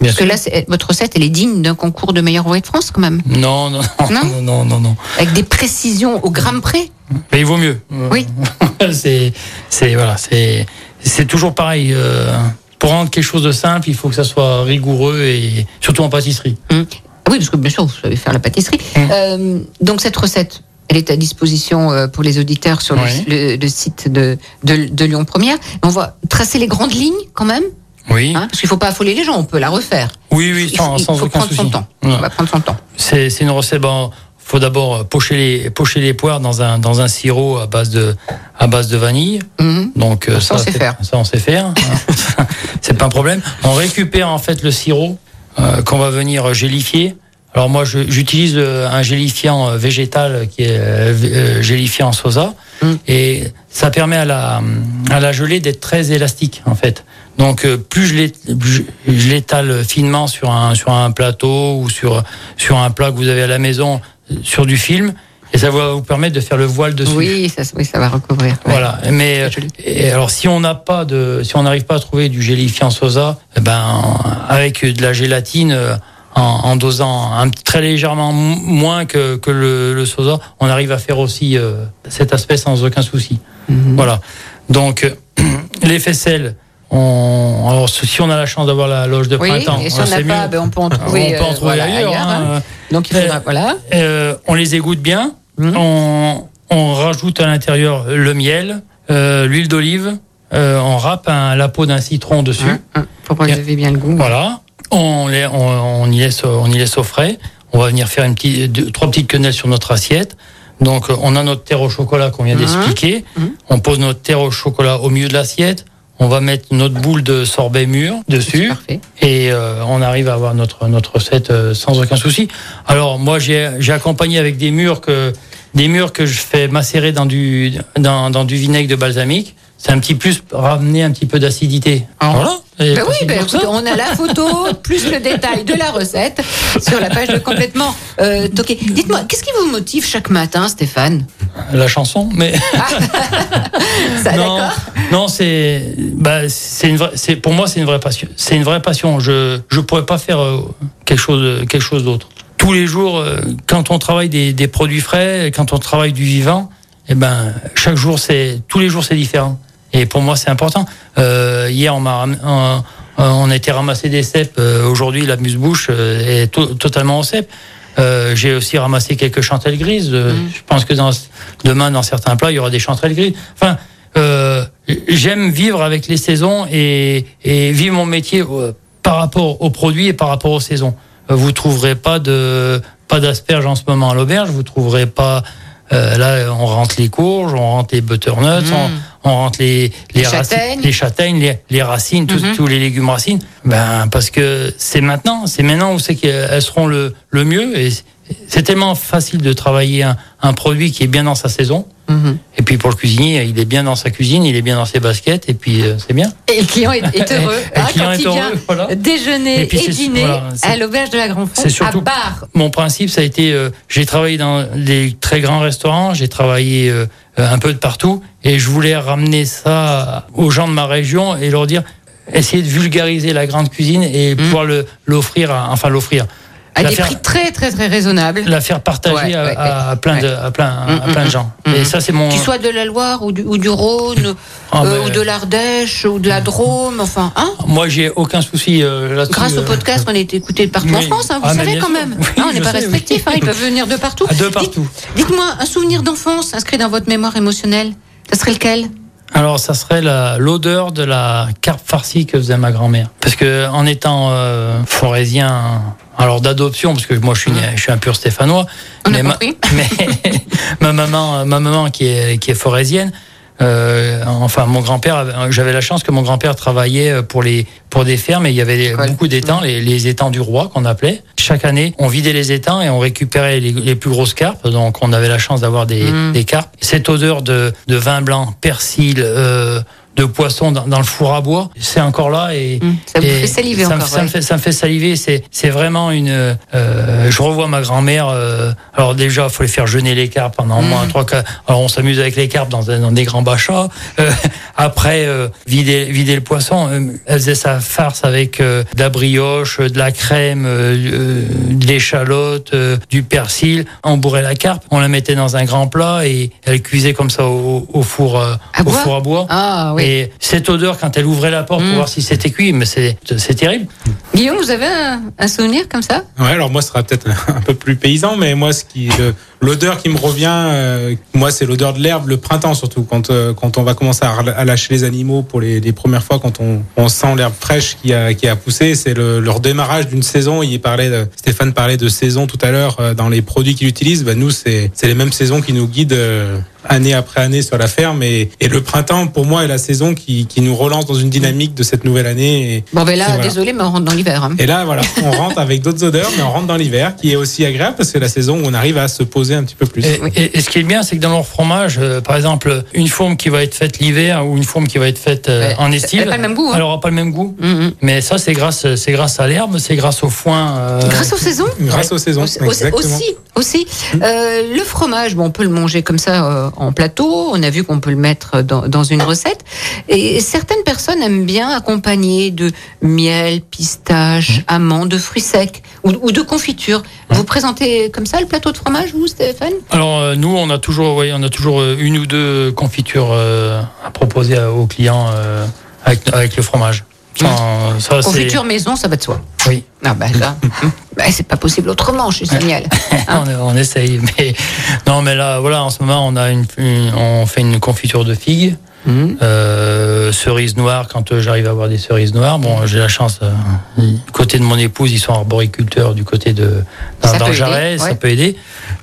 Bien Parce que là, c'est- votre recette, elle est digne d'un concours de meilleur ouvrier de France, quand même. Non, non, Non? non, non, non, non. Avec des précisions au gramme près. Mais il vaut mieux. Oui. c'est, c'est voilà, c'est, c'est toujours pareil. euh, pour rendre quelque chose de simple, il faut que ça soit rigoureux et surtout en pâtisserie. Hum. Oui, parce que bien sûr, vous savez faire la pâtisserie. Hum. Euh, donc, cette recette, elle est à disposition euh, pour les auditeurs sur le- Oui. le, le site de, de, de Lyon Première. On va tracer les grandes lignes, quand même, Oui. hein, parce qu'il ne faut pas affoler les gens, on peut la refaire. oui, oui, il sans, faut, il faut aucun prendre souci. son temps. Ouais. On va prendre son temps. C'est, c'est une recette. Bon, faut d'abord pocher les, pocher les poires dans un, dans un sirop à base de, à base de vanille. Mhm. Donc euh, Ça, on sait faire. Ça on sait faire. hein. c'est pas un problème. On récupère en fait le sirop euh, qu'on va venir gélifier. Alors moi je- j'utilise euh, un gélifiant euh, végétal qui est euh, gélifiant sosa Mm. et ça permet à la à la gelée d'être très élastique en fait. Donc plus je l'é- je je l'étale finement sur un sur un plateau ou sur sur un plat que vous avez à la maison sur du film et ça va vous permettre de faire le voile dessus. Oui, ça, oui, ça va recouvrir. ouais. Voilà. Mais et alors si on n'a pas de, si on n'arrive pas à trouver du gélifiant sosa, eh ben avec de la gélatine euh, en, en dosant un, très légèrement moins que, que le, le sosa, on arrive à faire aussi euh, cet aspect sans aucun souci. Mhm. Voilà. Donc les faisselles. On, alors si on a la chance d'avoir la loge de Oui, printemps, et si on n'a pas, ben, on peut en trouver, on peut en euh, trouver voilà, ailleurs. ailleurs, hein. hein. Donc, il faudra, Euh, voilà. Euh, on les égoutte bien. Mhm. On, on rajoute à l'intérieur le miel, euh, l'huile d'olive. euh, on râpe un- la peau d'un citron dessus. Hein, hein, Faut prélever bien le goût. Voilà. On, les, on, on y laisse, on y laisse au frais. On va venir faire une petite, deux- trois petites quenelles sur notre assiette. Donc, on a notre terre au chocolat qu'on vient Mhm. d'expliquer. Mhm. On pose notre terre au chocolat au milieu de l'assiette. On va mettre notre boule de sorbet mûr dessus et euh, on arrive à avoir notre notre recette euh, sans aucun souci. Alors moi j'ai j'ai accompagné avec des mûres que des mûres que je fais macérer dans du dans, dans du vinaigre de balsamique. C'est un petit plus pour ramener un petit peu d'acidité. Ah. Voilà. Bah oui, bah, écoute, on a la photo plus le détail de la recette sur la page de complètement euh, toqué. Dites-moi, qu'est-ce qui vous motive chaque matin, Stéphane? La chanson, mais Ça, non, non, c'est, bah, c'est une vraie, c'est pour moi c'est une vraie passion. C'est une vraie passion. Je, je pourrais pas faire euh, quelque chose, quelque chose d'autre. Tous les jours, euh, quand on travaille des, des produits frais, quand on travaille du vivant, eh ben, chaque jour c'est, tous les jours c'est différent. Et pour moi c'est important. Euh, hier on m'a, ram- on, on a été ramasser des cèpes. Euh, Aujourd'hui la muse-bouche euh, est to- totalement au cèpe. Euh, j'ai aussi ramassé quelques chantelles grises. Euh, Je pense que dans, demain, dans certains plats, il y aura des chantelles grises. Enfin, euh, j'aime vivre avec les saisons et, et vivre mon métier euh, par rapport aux produits et par rapport aux saisons. Euh, Vous trouverez pas de pas d'asperges en ce moment à l'auberge. Vous trouverez pas euh, là, on rentre les courges, on rentre les butternuts, on, on rentre les les, Les racines- châtaignes. les châtaignes, les, les racines, tous- Mhm. tous les légumes racines. Ben parce que c'est maintenant, c'est maintenant où c'est qu'elles seront le le mieux et c'est tellement facile de travailler un, un produit qui est bien dans sa saison. Mhm. Et puis pour le cuisinier, il est bien dans sa cuisine, il est bien dans ses baskets, et puis euh, c'est bien. Et le client est, est heureux Et le hein, client quand est il vient heureux, voilà. déjeuner Et puis et, c'est- dîner voilà, à l'auberge de la Grand c'est Fond, surtout- à bar. Mon principe, ça a été, euh, j'ai travaillé dans des très grands restaurants, j'ai travaillé euh, un peu de partout, et je voulais ramener ça aux gens de ma région et leur dire, essayer de vulgariser la grande cuisine et pouvoir le l'offrir, enfin l'offrir, À des prix très très très raisonnables. la faire partager Ouais, à, ouais, à ouais. plein de, à plein, à plein de gens. mm, Et ça, c'est mon. Soient de la Loire ou du, ou du Rhône, Ah, euh, ben, ou de l'Ardèche, ou de la Drôme, enfin, hein Moi, j'ai aucun souci euh, là-dessus. Grâce au euh, podcast, on est écouté partout en. France, hein, vous Ah, savez quand sûr. même. Oui, Hein, on n'est pas sais, oui. restrictif, hein, ils peuvent venir de partout. De partout. Dites-moi, un souvenir d'enfance inscrit dans votre mémoire émotionnelle, ça serait lequel Alors, ça serait l'odeur de la carpe farcie que faisait ma grand-mère. Parce que en étant euh, forésien, alors d'adoption, parce que moi je suis, je suis un pur stéphanois, On a mais, ma, mais ma maman, ma maman qui est, qui est forésienne. euh, enfin, mon grand-père, avait- j'avais la chance que mon grand-père travaillait pour les pour des fermes et il y avait beaucoup d'étangs, les, les étangs du roi qu'on appelait. Chaque année, on vidait les étangs et on récupérait les, les plus grosses carpes. Donc, on avait la chance d'avoir des, Mm. des carpes. Cette odeur de, de vin blanc, persil, euh, de poisson dans, dans le four à bois, c'est encore là et Hum, Ça et fait saliver ça encore. ça, me fait, ça me fait saliver. C'est, c'est vraiment une. euh, je revois ma grand-mère. euh, alors déjà, il faut les faire jeûner les carpes pendant au moins trois. Alors on s'amuse avec les carpes dans, dans des grands bachats. Euh, après, euh, vider, vider le poisson. Euh, elle faisait sa farce avec euh, de la brioche, de la crème, de l'échalote, euh, du persil. On bourrait la carpe, on la mettait dans un grand plat et elle cuisait comme ça au, au four, euh, À au bois? four à bois. Ah oui. Et cette odeur, quand elle ouvrait la porte Mm. pour voir si c'était cuit, mais c'est, c'est terrible. Guillaume, vous avez un, un souvenir comme ça? Ouais, alors moi, ce sera peut-être un peu plus paysan, mais moi, ce qui, le- l'odeur qui me revient, euh, moi, c'est l'odeur de l'herbe, le printemps surtout, quand euh, quand on va commencer à, lâcher les animaux pour les, les premières fois, quand on, on sent l'herbe fraîche qui a qui a poussé, c'est le, leur démarrage d'une saison. Il parlait, de, Stéphane parlait de saison tout à l'heure euh, dans les produits qu'il utilise. Ben nous, c'est c'est les mêmes saisons qui nous guident. Année après année sur la ferme et, et le printemps pour moi est la saison qui, qui nous relance dans une dynamique de cette nouvelle année et, Bon, ben là, voilà. désolé, mais on rentre dans l'hiver. hein. et là, voilà, on rentre avec d'autres odeurs, mais on rentre dans l'hiver, qui est aussi agréable parce que c'est la saison où on arrive à se poser un petit peu plus. Et, et- et ce qui est bien, c'est que dans leur fromage, euh, par exemple, une fourme qui va être faite l'hiver ou une fourme qui va être faite euh, Ouais, en elle estive, a pas le même goût, hein. elle aura pas le même goût. Hum, hum. Mais ça, c'est grâce, c'est grâce à l'herbe, c'est grâce au foin. euh, Grâce aux saisons Grâce aux saisons, Aussi, exactement. aussi, aussi. Euh, le fromage, bon, on peut le manger comme ça euh, en plateau. On a vu qu'on peut le mettre dans, dans une recette. Et certaines personnes aiment bien accompagner de miel, pistache, amandes, de fruits secs ou, ou de confiture. Vous présentez comme ça le plateau de fromage, vous, Stéphane? Alors euh, nous, on a toujours, ouais, on a toujours euh, une ou deux confitures euh, à proposer aux clients euh, avec, avec le fromage. Enfin, ça, c'est- Confiture maison, ça va de soi. Oui. Ah bah là, bah, c'est pas possible autrement chez Samuel. on, on essaye, mais non, mais là, voilà, en ce moment, on a une- on fait une confiture de figues, Mhm. euh, cerises noires quand euh, j'arrive à avoir des cerises noires. Bon, j'ai la chance. euh, du côté de mon épouse, ils sont arboriculteurs. Du côté de dans, Ça dans Jarret, aider, ça peut aider.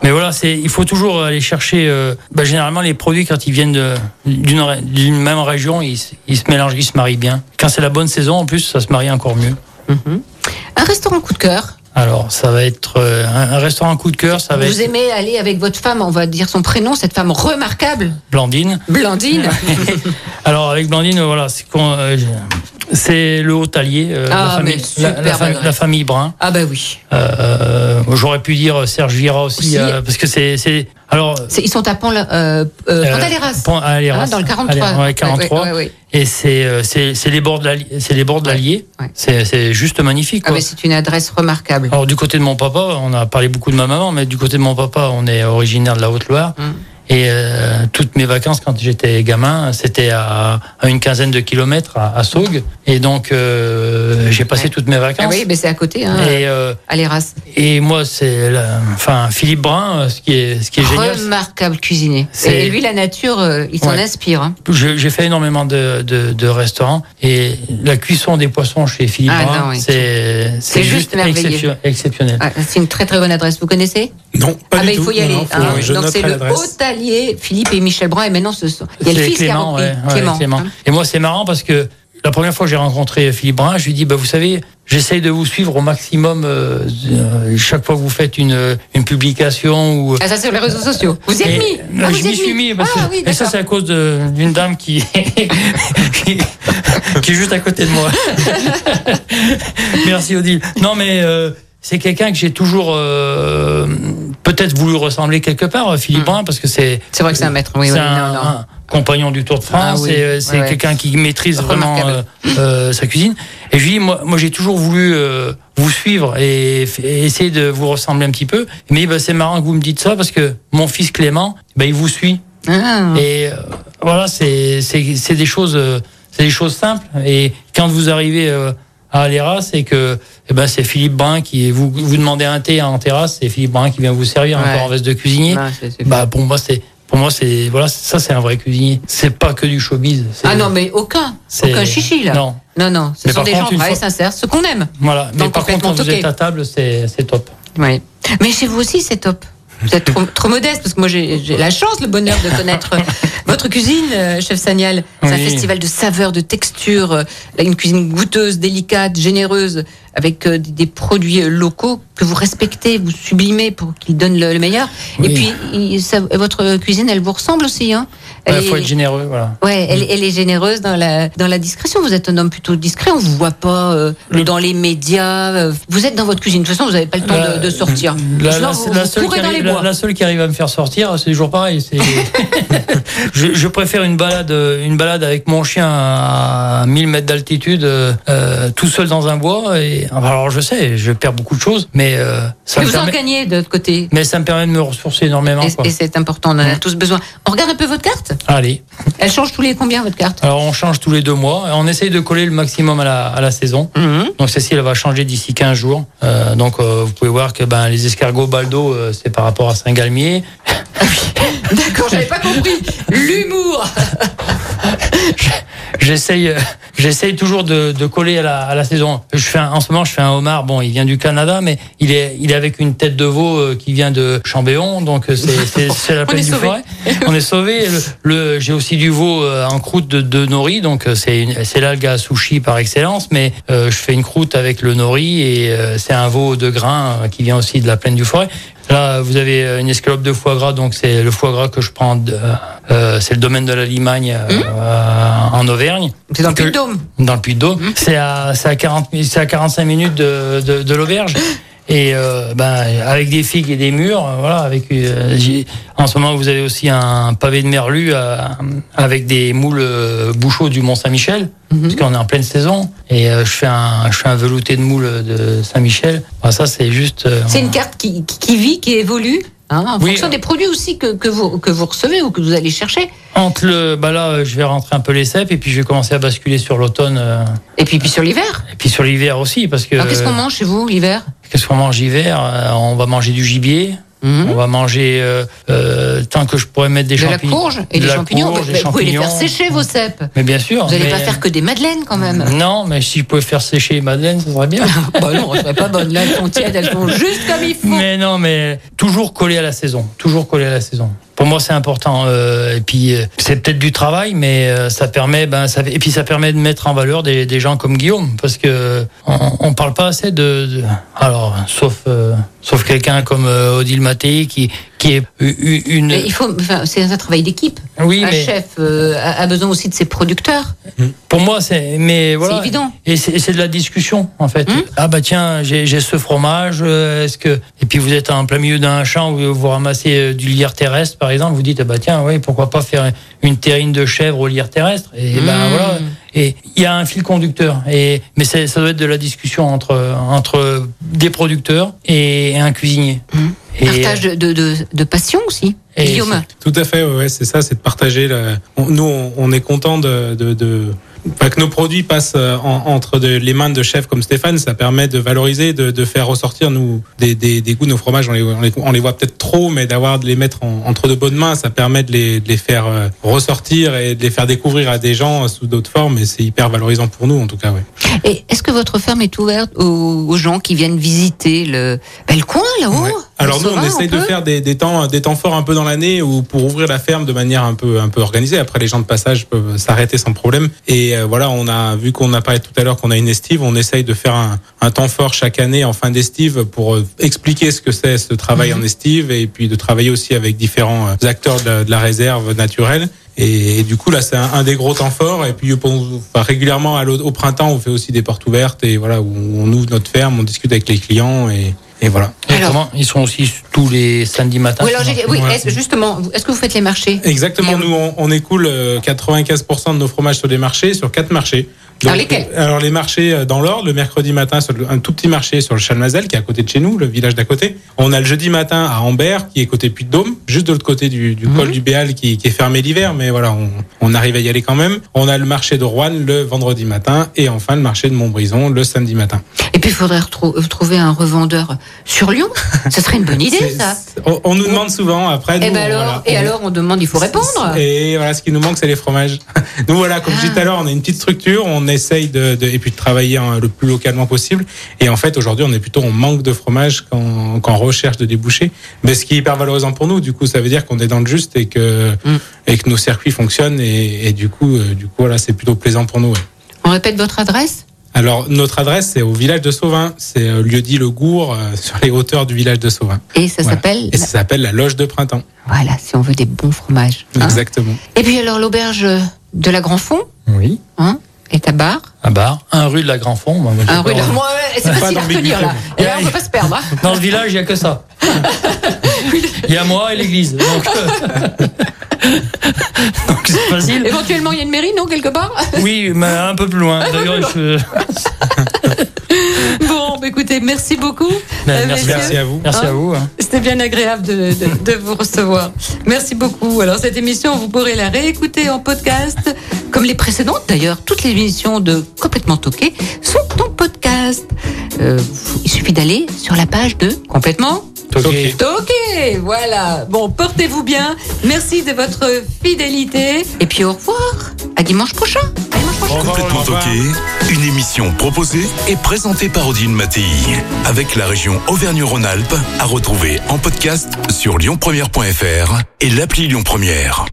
Mais voilà, c'est, il faut toujours aller chercher. euh, bah, généralement, les produits quand ils viennent d'une, même région, ils, se- ils se mélangent, ils se marient bien. Quand c'est la bonne saison, en plus, ça se marie encore mieux. Mhm. Un restaurant coup de cœur. Alors, ça va être euh, un, un restaurant coup de cœur. Ça va Vous être aimez aller avec votre femme, on va dire son prénom, cette femme remarquable, Blandine. Blandine. Alors avec Blandine, voilà, c'est qu'on, euh, C'est le Haut-Allier, euh, Ah, la, famille, mais la, la famille- la famille Brun. Ah bah oui. Euh, J'aurais pu dire Serge Vira aussi, Aussi. euh, parce que c'est. Alors. Ils sont à Pont, euh, euh, Pont-Aléras. Pont-Aléras. Ah, dans le 43. Allez, ouais, 43. Ouais, ouais. Et c'est euh, c'est c'est les bords de. C'est les bords de l'Allier. C'est juste magnifique. Ah, c'est une adresse remarquable. Alors du côté de mon papa, on a parlé beaucoup de ma maman, mais du côté de mon papa, on est originaire de la Haute-Loire. Hum. Et euh, toutes mes vacances, quand j'étais gamin, c'était à, à une quinzaine de kilomètres à, à Saugues. Et donc, euh, j'ai passé Ouais. toutes mes vacances. Ah oui, mais c'est à côté, hein, Et, euh, Aléras. et moi, c'est, la- enfin, Philippe Brun, euh, ce qui est, ce qui est génial. Remarquable cuisinier. C'est- Et lui, la nature, euh, il s'en Ouais. inspire. hein. Je- J'ai fait énormément de, de, de restaurants et la cuisson des poissons chez Philippe Ah, Brun, non, oui. c'est C'est c'est juste exception- exceptionnel. Ah, c'est une très très bonne adresse. Vous connaissez Non, pas Ah du ben il tout. faut y Non, aller. non, faut- hein. je Donc c'est le l'adresse. Philippe et Michel Brun et maintenant ce sont. Il y a le fils qui a Clément, repris. ouais, ouais, Clément. Clément. Et moi, c'est marrant parce que la première fois que j'ai rencontré Philippe Brun, je lui dis, bah, vous savez, j'essaye de vous suivre au maximum euh, euh, chaque fois que vous faites une, une publication ou. Ah ça sur les réseaux sociaux. Vous y êtes mis euh, Ah, je m'y suis mis parce que- Ah oui, et ça c'est à cause d'une dame qui, qui qui est juste à côté de moi. Merci Odile. Non mais euh, c'est quelqu'un que j'ai toujours euh, peut-être voulu ressembler quelque part, euh, Philippe Hmm. Brun, parce que c'est C'est vrai que c'est un maître. Oui, oui, un, non, non. un compagnon du Tour de France. Ah oui. et, euh, c'est Ouais, ouais. quelqu'un qui maîtrise vraiment euh, euh, sa cuisine. Et je lui dis, moi, moi j'ai toujours voulu euh, vous suivre et, essayer de vous ressembler un petit peu. Mais bah, c'est marrant que vous me dites ça parce que mon fils Clément, bah, il vous suit. Ah. Et euh, voilà, c'est des choses, euh, c'est des choses simples. Et quand vous arrivez euh, à Aléra, c'est que eh ben c'est Philippe Brun qui vous vous demandez un thé en terrasse, c'est Philippe Brun qui vient vous servir Ouais. encore en veste de cuisinier. Ah, Bah pour moi c'est pour moi c'est voilà ça c'est un vrai cuisinier. C'est pas que du showbiz. Ah non, mais aucun. c'est- Aucun chichi là. Non. Non, non. Ce Mais sont des contre, gens vrais fois- sincères, ce qu'on aime. Voilà. Mais Donc, par contre quand vous êtes à table c'est c'est top. Oui. Mais chez vous aussi, c'est top. Vous êtes trop, trop modeste parce que moi j'ai la chance, le bonheur de connaître votre cuisine, euh, chef Sagnal. C'est un festival de saveurs, de textures, euh, une cuisine goûteuse, délicate, généreuse, avec euh, des, produits locaux que vous respectez, vous sublimez pour qu'ils donnent le, le meilleur. Et puis ça- votre cuisine, elle vous ressemble aussi, hein? Il faut est- être généreux voilà. Ouais, elle, elle est généreuse dans la dans la discrétion. Vous êtes un homme plutôt discret. On vous voit pas euh, Le- dans les médias. euh, Vous êtes dans votre cuisine. De toute façon, vous n'avez pas le temps de, de sortir. La, Sinon, la- vous, la vous seule qui arrive, la- bois. la seule qui arrive à me faire sortir, c'est toujours pareil. je, je préfère une balade, une balade avec mon chien à 1000 mètres d'altitude, euh, tout seul dans un bois. Et alors je sais, je perds beaucoup de choses, mais ça Mais me vous en gagnez de l'autre côté. mais ça me permet de me ressourcer énormément. Et, et c'est important, on en a tous besoin. On regarde un peu votre carte? Allez. Elle change tous les combien votre carte Alors on change tous les deux mois. et On essaye de coller le maximum à la, à la saison. Donc celle-ci, elle va changer d'ici 15 jours. Euh, donc euh, vous pouvez voir que ben, les escargots Baldo, euh, c'est par rapport à Saint-Galmier. D'accord, j'avais pas compris. L'humour J'essaye, euh, j'essaye toujours de, de coller à la, à la saison. Je fais un- en ce moment, je fais un homard. Bon, il vient du Canada, mais il est, il est avec une tête de veau qui vient de Chambéon, donc c'est, la est du sauvés. forêt. On est sauvé. Le, le- j'ai aussi du veau euh, en croûte de, de nori, donc euh, c'est, c'est l'algue à sushi par excellence. Mais euh, je fais une croûte avec le nori et euh, c'est un veau de grain qui vient aussi de la plaine du forêt. Là, vous avez une escalope de foie gras, donc c'est le foie gras que je prends. de- euh, c'est le domaine de la Limagne euh, euh, en Auvergne. C'est dans le Puy-de-Dôme. dans le Puy-de-Dôme. C'est à, c'est à 40 mi- c'est à 45 minutes de, de, de l'auberge. Et euh, ben, avec des figues et des murs, euh, voilà. Avec euh, en ce moment, vous avez aussi un pavé de merlu euh, avec des moules euh, bouchots du Mont Saint-Michel, parce qu'on est en pleine saison. Et euh, je fais un je fais un velouté de moules de Saint-Michel. Ça, c'est juste. euh, C'est une carte qui- qui vit, qui évolue, hein, en Oui. fonction des produits aussi que, que, vous, que vous recevez ou que vous allez chercher. entre le, bah là, euh, je vais rentrer un peu les cèpes et puis je vais commencer à basculer sur l'automne euh, Et puis, puis sur l'hiver. et puis sur l'hiver aussi, parce que. Alors, qu'est-ce qu'on mange chez vous l'hiver? Qu'est-ce qu'on mange l'hiver? Euh, On va manger du gibier. Mhm. On va manger euh, euh, tant que je pourrais mettre des De la champignons. courge et de des la champignons. courge, Vous des vous pouvez les faire champignons. sécher vos cèpes. Mais bien sûr. Vous n'allez mais- pas faire que des madeleines quand même. Non, mais si je pouvais faire sécher les madeleines, ça serait bien. bah non, elles seraient pas bonnes. Là, elles sont tièdes, elles sont juste comme il faut. mais non, mais toujours collé à la saison. Toujours collé à la saison. Pour moi, c'est important. euh, et puis, euh, c'est peut-être du travail, mais euh, ça permet, ben, ça, et puis ça permet de mettre en valeur des, des gens comme Guillaume, parce que on, on parle pas assez de, de- alors, sauf, euh, sauf quelqu'un comme euh, Odile Mattei qui, qui est une. Mais il faut, enfin, c'est un travail d'équipe. Oui, un mais chef euh, a, besoin aussi de ses producteurs. pour moi, c'est. Mais voilà. C'est évident. Et c'est de la discussion, en fait. Hum. Ah bah tiens, j'ai ce fromage. euh, Est-ce que et puis vous êtes en plein milieu d'un champ où vous ramassez du lierre terrestre, par exemple. Vous dites ah bah tiens, oui, pourquoi pas faire une terrine de chèvre au lierre terrestre? Et ben Mmh. voilà. Et il y a un fil conducteur. Et mais ça doit être de la discussion entre entre des producteurs et un cuisinier. Et- Partage de, de, de, de passion aussi. Et Guillaume. Tout à fait, ouais, c'est ça, c'est de partager. Nous, on, on est content de, de, de... que nos produits passent euh, en- entre de- les mains de chefs comme Stéphane. Ça permet de valoriser, de, de faire ressortir nous des, des, des goûts. Nos fromages, on les, on les, on les voit peut-être trop, mais d'avoir de les mettre en- entre de bonnes mains, ça permet de les, de les faire euh, ressortir et de les faire découvrir à des gens euh, sous d'autres formes. Et c'est hyper valorisant pour nous, en tout cas. Ouais. Et est-ce que votre ferme est ouverte aux, aux gens qui viennent visiter le, ben, le coin là-haut? Ouais. Alors Le nous, on essaye de faire des, des temps, des temps forts un peu dans l'année ou pour ouvrir la ferme de manière un peu, un peu organisée. Après, les gens de passage peuvent s'arrêter sans problème. Et euh, voilà, on a vu qu'on a parlé tout à l'heure qu'on a une estive. On essaye de faire un, un temps fort chaque année en fin d'estive pour euh, expliquer ce que c'est ce travail en estive et puis de travailler aussi avec différents euh, acteurs de la, de la réserve naturelle. Et, du coup là c'est un, un des gros temps forts et puis pour- enfin, régulièrement au printemps on fait aussi des portes ouvertes et voilà où on ouvre notre ferme on discute avec les clients et, et voilà Et Alors- comment Ils sont aussi tous les samedis matins. Oui, alors, j'ai- oui, Ouais. est-ce- justement, est-ce que vous faites les marchés? Exactement, nous on, on écoule euh, 95% de nos fromages sur des marchés, sur quatre marchés. Alors, lesquels? Alors les marchés euh, dans l'ordre, le mercredi matin un tout petit marché sur le Chalmazel qui est à côté de chez nous, le village d'à côté. On a le jeudi matin à Ambert qui est côté Puy-de-Dôme, juste de l'autre côté du, du col du Béal qui, qui est fermé l'hiver, mais voilà, on, on arrive à y aller quand même. On a le marché de Rouen le vendredi matin et enfin le marché de Montbrison le samedi matin. Et puis, il faudrait retrou- trouver un revendeur sur Lyon. Ce serait une bonne idée, ça. On, on nous demande souvent après. Et, nous, ben alors, voilà, et on- alors, on demande, il faut répondre. Et voilà, ce qui nous manque, c'est les fromages. Nous, voilà, comme je disais tout à l'heure, on a une petite structure, on essaye de, de- et puis de travailler hein, le plus localement possible. Et en fait, aujourd'hui, on est plutôt en manque de fromage qu'en recherche de débouchés. Mais ce qui est hyper valorisant pour nous, du coup, ça veut dire qu'on est dans le juste et que, Mm. et que nos circuits fonctionnent. Et, et du coup, euh, du coup, voilà, c'est plutôt plaisant pour nous. ouais. On répète votre adresse? Alors, notre adresse, c'est au village de Sauvin. C'est euh, lieu dit le Gour, euh, sur les hauteurs du village de Sauvin. et ça Voilà. s'appelle. Et ça s'appelle la loge de printemps. Voilà, si on veut des bons fromages. hein. Exactement. Et puis alors, l'auberge de la Grand Fond, Oui. hein, est à Bar. À Bar, un rue de la Grand Fond. moi, Un rue de la. Ouais, c'est Pas facile à retenir là. Et là, on peut pas se perdre. hein. Dans ce village, il n'y a que ça. Il y a moi et l'église. Donc, euh, donc c'est facile. Éventuellement, il y a une mairie, non, quelque part? Oui, mais un peu plus loin. D'ailleurs, je... Bon, merci beaucoup. Ben, euh, merci, à vous. Merci Hein à vous. hein. C'était bien agréable de, de- de vous recevoir. Merci beaucoup. Alors, cette émission, vous pourrez la réécouter en podcast, comme les précédentes d'ailleurs. Toutes les émissions de Complètement Toqué sont en podcast. Euh, il suffit d'aller sur la page de Complètement Ok. Toqué. Voilà. Bon, portez-vous bien. Merci de votre fidélité. Et puis, au revoir. À dimanche prochain. À dimanche prochain. Complètement toqué, une émission proposée et présentée par Odile Mattei. Avec la région Auvergne-Rhône-Alpes, à retrouver en podcast sur lyonpremière.fr et l'appli Lyon Première.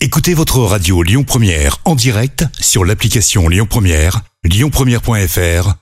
Écoutez votre radio Lyon Première en direct sur l'application Lyon Première, lyonpremière.fr